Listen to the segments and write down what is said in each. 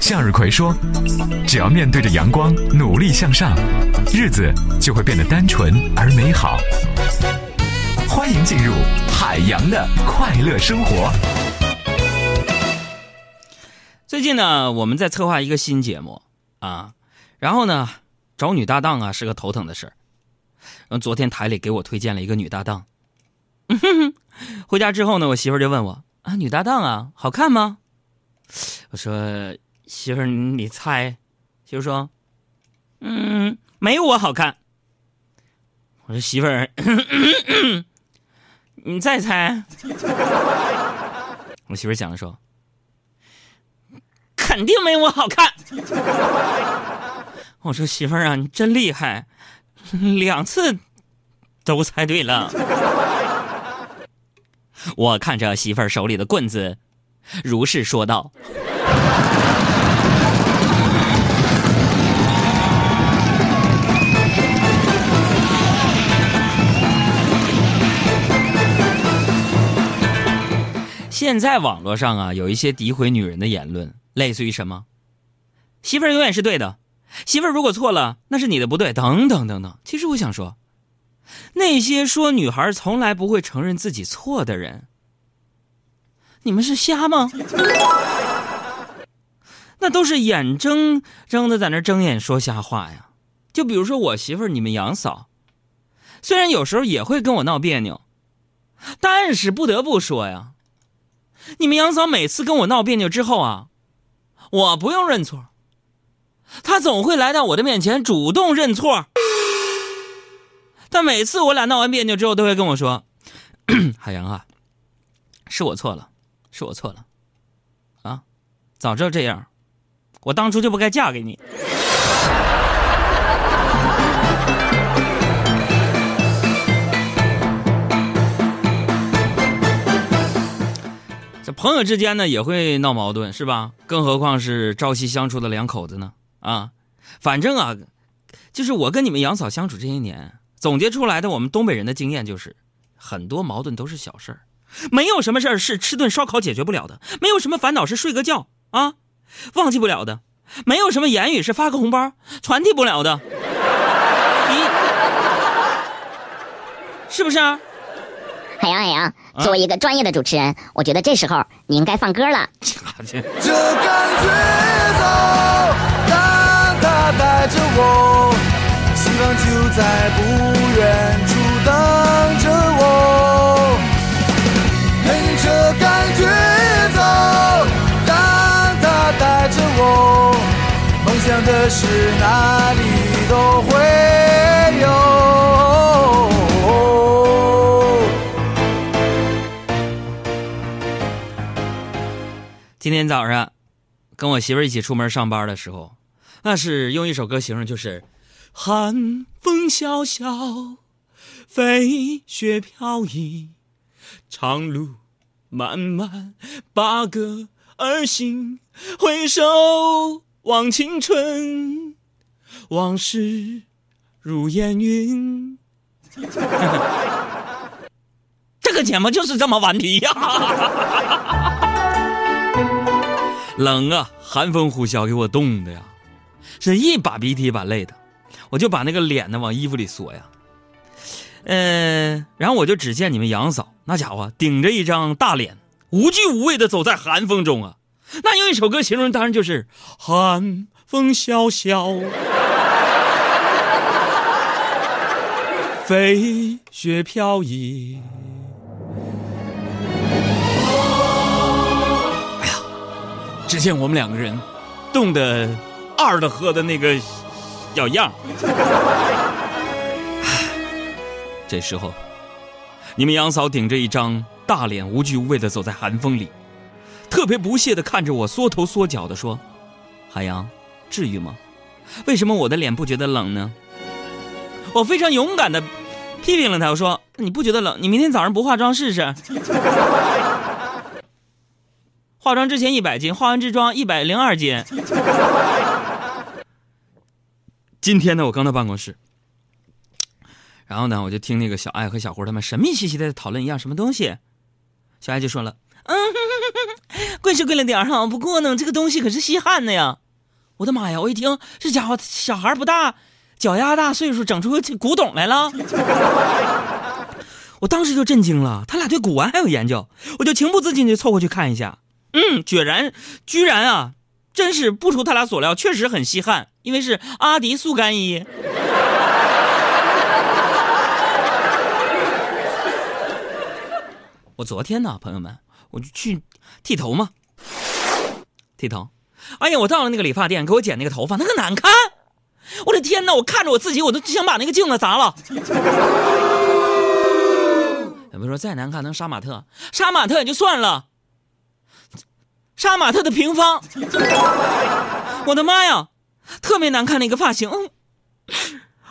向日葵说：“只要面对着阳光，努力向上，日子就会变得单纯而美好。”欢迎进入海洋的快乐生活。最近呢，我们在策划一个新节目啊，然后呢，找女搭档啊是个头疼的事儿。嗯，昨天台里给我推荐了一个女搭档，回家之后呢，我媳妇就问我啊，女搭档啊，好看吗？我说媳妇儿，你猜？媳妇说，嗯，没有我好看。我说媳妇儿，你再猜。我媳妇儿想着说。肯定没我好看。我说媳妇儿啊，你真厉害，两次都猜对了。我看着媳妇儿手里的棍子，如是说道。现在网络上啊，有一些诋毁女人的言论。类似于什么？媳妇儿永远是对的，媳妇儿如果错了，那是你的不对，等等等等。其实我想说，那些说女孩从来不会承认自己错的人，你们是瞎吗？那都是眼睁睁的在那睁眼说瞎话呀！就比如说我媳妇儿，你们杨嫂，虽然有时候也会跟我闹别扭，但是不得不说呀，你们杨嫂每次跟我闹别扭之后啊。我不用认错，她总会来到我的面前主动认错。但每次我俩闹完别扭之后，都会跟我说：“ 海洋啊，是我错了，是我错了，啊，早知道这样，我当初就不该嫁给你。”这朋友之间呢也会闹矛盾，是吧？更何况是朝夕相处的两口子呢？啊，反正啊，就是我跟你们杨嫂相处这些年，总结出来的我们东北人的经验就是，很多矛盾都是小事儿，没有什么事儿是吃顿烧烤解决不了的，没有什么烦恼是睡个觉啊忘记不了的，没有什么言语是发个红包传递不了的，你 是不是啊？海洋，海洋，作为一个专业的主持人，我觉得这时候你应该放歌了。这感觉走，让它带着我，希望就在不远处等着我。跟着感觉走，让它带着我，梦想的事哪里天早上，跟我媳妇儿一起出门上班的时候，那是用一首歌形容，就是“寒风萧萧，飞雪飘逸，长路漫漫，八个儿行，回首望青春，往事如烟云。”这个节目就是这么顽皮呀！冷啊，寒风呼啸，给我冻的呀，是一把鼻涕一把泪的，我就把那个脸呢往衣服里缩呀，嗯，然后我就只见你们杨嫂那家伙顶着一张大脸，无惧无畏的走在寒风中啊，那用一首歌形容，当然就是寒风萧萧，飞雪飘逸。只见我们两个人，冻得二的喝的那个小样。这时候，你们杨嫂顶着一张大脸，无惧无畏的走在寒风里，特别不屑的看着我，缩头缩脚的说：“海洋，至于吗？为什么我的脸不觉得冷呢？”我非常勇敢的批评了他，我说：“你不觉得冷？你明天早上不化妆试试。”化妆之前一百斤，化完之妆一百零二斤。今天呢，我刚到办公室，然后呢，我就听那个小爱和小胡他们神秘兮兮的讨论一样什么东西。小爱就说了：“嗯，贵是贵了点儿哈，不过呢，这个东西可是稀罕的呀。我的妈呀！我一听这家伙小孩不大，脚丫大，岁数整出这古董来了，我当时就震惊了。他俩对古玩还有研究，我就情不自禁就凑过去看一下。嗯，居然居然啊，真是不出他俩所料，确实很稀罕，因为是阿迪速干衣。我昨天呢，朋友们，我就去剃头嘛，剃头。哎呀，我到了那个理发店，给我剪那个头发，那个难看。我的天哪！我看着我自己，我都想把那个镜子砸了。有没有说再难看能杀马特？杀马特也就算了，杀马特的平方。我的妈呀，特别难看的一个发型。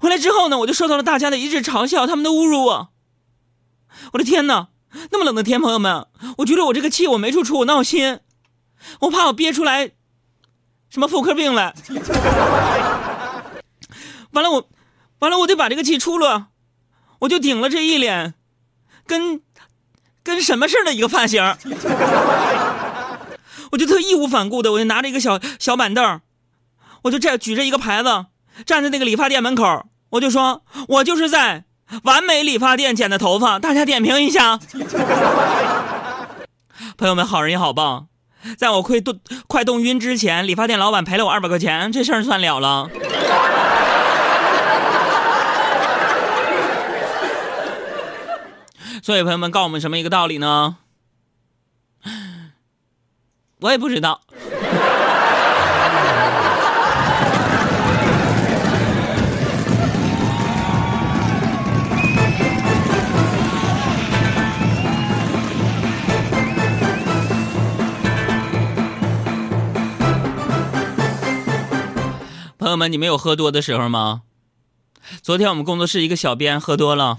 回来之后呢，我就受到了大家的一致嘲笑，他们都侮辱我。我的天哪！那么冷的天，朋友们，我觉得我这个气我没处出，我闹心，我怕我憋出来什么妇科病来。完了我，完了我得把这个气出了，我就顶了这一脸，跟跟什么似的一个发型，我就特义无反顾的，我就拿着一个小小板凳，我就这样举着一个牌子，站在那个理发店门口，我就说，我就是在。完美理发店剪的头发，大家点评一下。朋友们，好人也好棒，在我快冻快冻晕之前，理发店老板赔了我二百块钱，这事儿算了了。所以，朋友们告诉我们什么一个道理呢？我也不知道。朋友们，你们有喝多的时候吗？昨天我们工作室一个小编喝多了，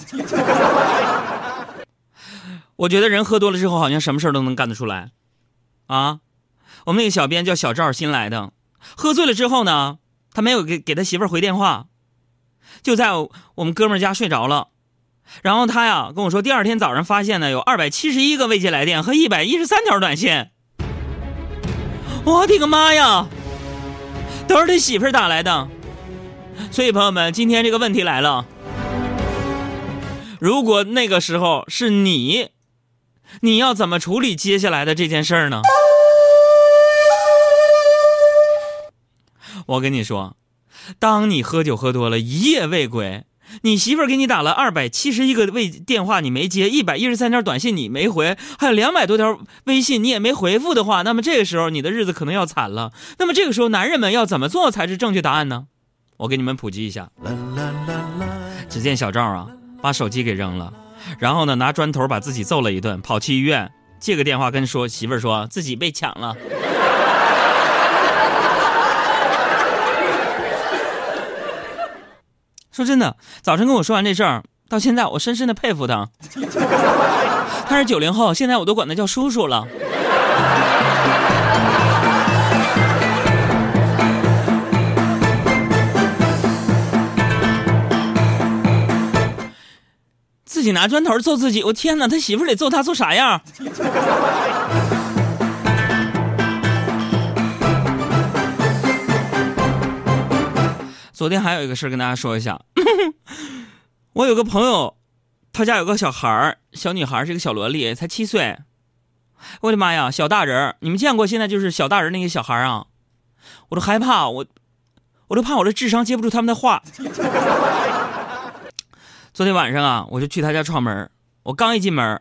我觉得人喝多了之后好像什么事都能干得出来，啊，我们那个小编叫小赵，新来的，喝醉了之后呢，他没有给给他媳妇儿回电话，就在我们哥们家睡着了，然后他呀跟我说，第二天早上发现呢有二百七十一个未接来电和一百一十三条短信，我的个妈呀！都是他媳妇儿打来的，所以朋友们，今天这个问题来了：如果那个时候是你，你要怎么处理接下来的这件事儿呢？我跟你说，当你喝酒喝多了，一夜未归。你媳妇儿给你打了二百七十一个未电话，你没接；一百一十三条短信你没回，还有两百多条微信你也没回复的话，那么这个时候你的日子可能要惨了。那么这个时候，男人们要怎么做才是正确答案呢？我给你们普及一下。只见小赵啊，把手机给扔了，然后呢，拿砖头把自己揍了一顿，跑去医院借个电话跟说媳妇儿说自己被抢了。说真的，早晨跟我说完这事儿，到现在我深深的佩服他。他是九零后，现在我都管他叫叔叔了。自己拿砖头揍自己，我天哪！他媳妇得揍他揍啥样？昨天还有一个事跟大家说一下，我有个朋友，他家有个小孩，小女孩是一个小萝莉，才七岁。我的妈呀，小大人你们见过现在就是小大人那些小孩啊？我都害怕，我我都怕我的智商接不住他们的话。昨天晚上啊，我就去他家串门，我刚一进门。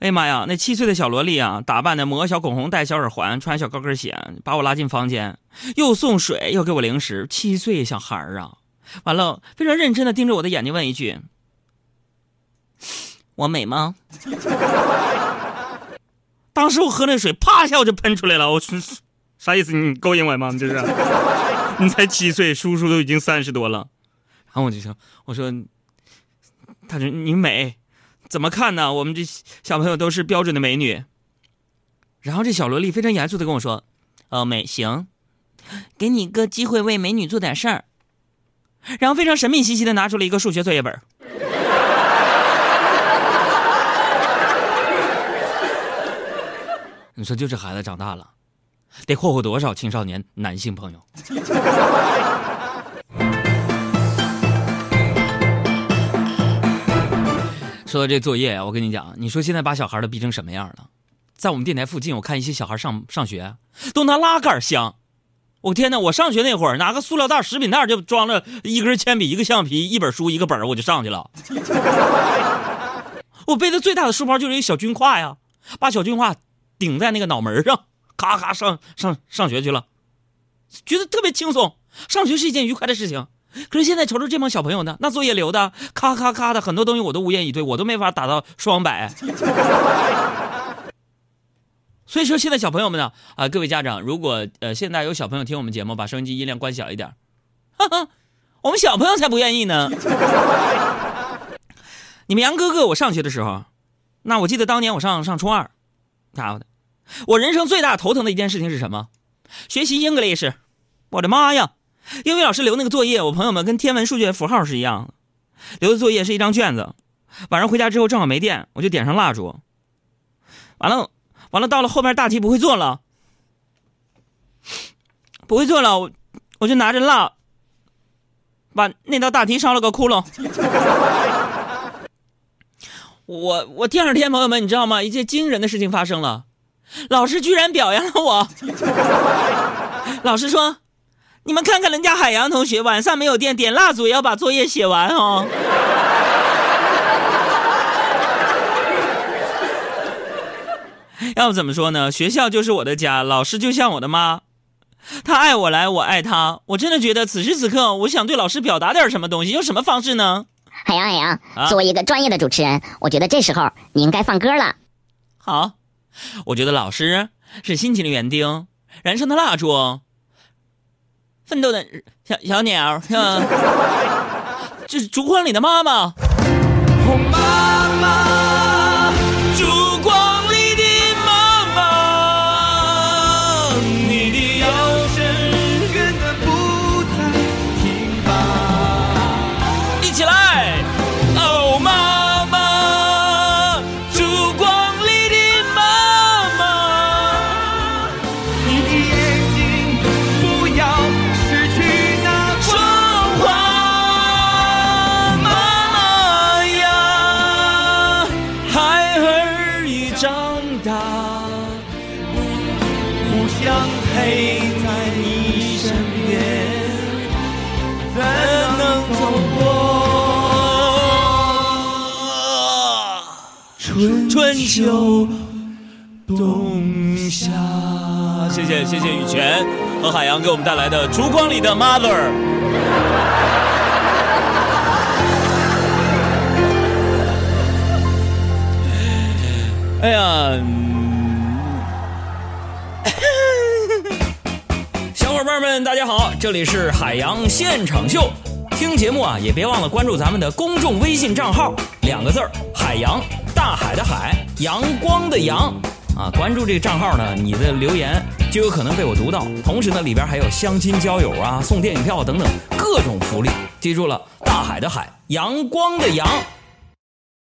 哎呀妈呀！那七岁的小萝莉啊，打扮的抹小口红，戴小耳环，穿小高跟鞋，把我拉进房间，又送水，又给我零食。七岁小孩儿啊，完了，非常认真的盯着我的眼睛问一句：“我美吗？” 当时我喝那水，啪一下我就喷出来了。我说：“啥意思？你勾引我吗？你这是？你才七岁，叔叔都已经三十多了。”然后我就说：“我说，他说你美。”怎么看呢？我们这小朋友都是标准的美女。然后这小萝莉非常严肃的跟我说：“哦，美行，给你个机会为美女做点事儿。”然后非常神秘兮兮的拿出了一个数学作业本。你说就这孩子长大了，得霍霍多少青少年男性朋友？说到这作业啊，我跟你讲，你说现在把小孩都逼成什么样了？在我们电台附近，我看一些小孩上上学都拿拉杆箱。我天哪！我上学那会儿拿个塑料袋、食品袋就装了一根铅笔、一个橡皮、一本书、一个本我就上去了。我背的最大的书包就是一小军挎呀，把小军挎顶在那个脑门上，咔咔上上上学去了，觉得特别轻松。上学是一件愉快的事情。可是现在瞅瞅这帮小朋友呢，那作业留的咔咔咔的，很多东西我都无言以对，我都没法打到双百。所以说，现在小朋友们呢，啊，各位家长，如果呃现在有小朋友听我们节目，把收音机音量关小一点。哈哈，我们小朋友才不愿意呢。你们杨哥哥，我上学的时候，那我记得当年我上上初二，家伙的，我人生最大头疼的一件事情是什么？学习 English，我的妈呀！英语老师留那个作业，我朋友们跟天文数学符号是一样的。留的作业是一张卷子，晚上回家之后正好没电，我就点上蜡烛。完了，完了，到了后边大题不会做了，不会做了，我我就拿着蜡，把那道大题烧了个窟窿。我我第二天，朋友们，你知道吗？一件惊人的事情发生了，老师居然表扬了我。老师说。你们看看人家海洋同学，晚上没有电，点蜡烛也要把作业写完哦。要不怎么说呢？学校就是我的家，老师就像我的妈，他爱我来，我爱他。我真的觉得此时此刻，我想对老师表达点什么东西，用什么方式呢？海洋，海洋，作为一个专业的主持人，我觉得这时候你应该放歌了。好，我觉得老师是辛勤的园丁，燃烧的蜡烛。奋斗的小小鸟，是吧？这是烛光里的妈妈。妈妈，春秋冬夏。谢谢谢谢羽泉和海洋给我们带来的《烛光里的 Mother》。哎呀，小伙伴们，大家好，这里是海洋现场秀。听节目啊，也别忘了关注咱们的公众微信账号，两个字儿海洋，大海的海，阳光的阳。啊，关注这个账号呢，你的留言就有可能被我读到。同时呢，里边还有相亲交友啊、送电影票等等各种福利。记住了，大海的海，阳光的阳。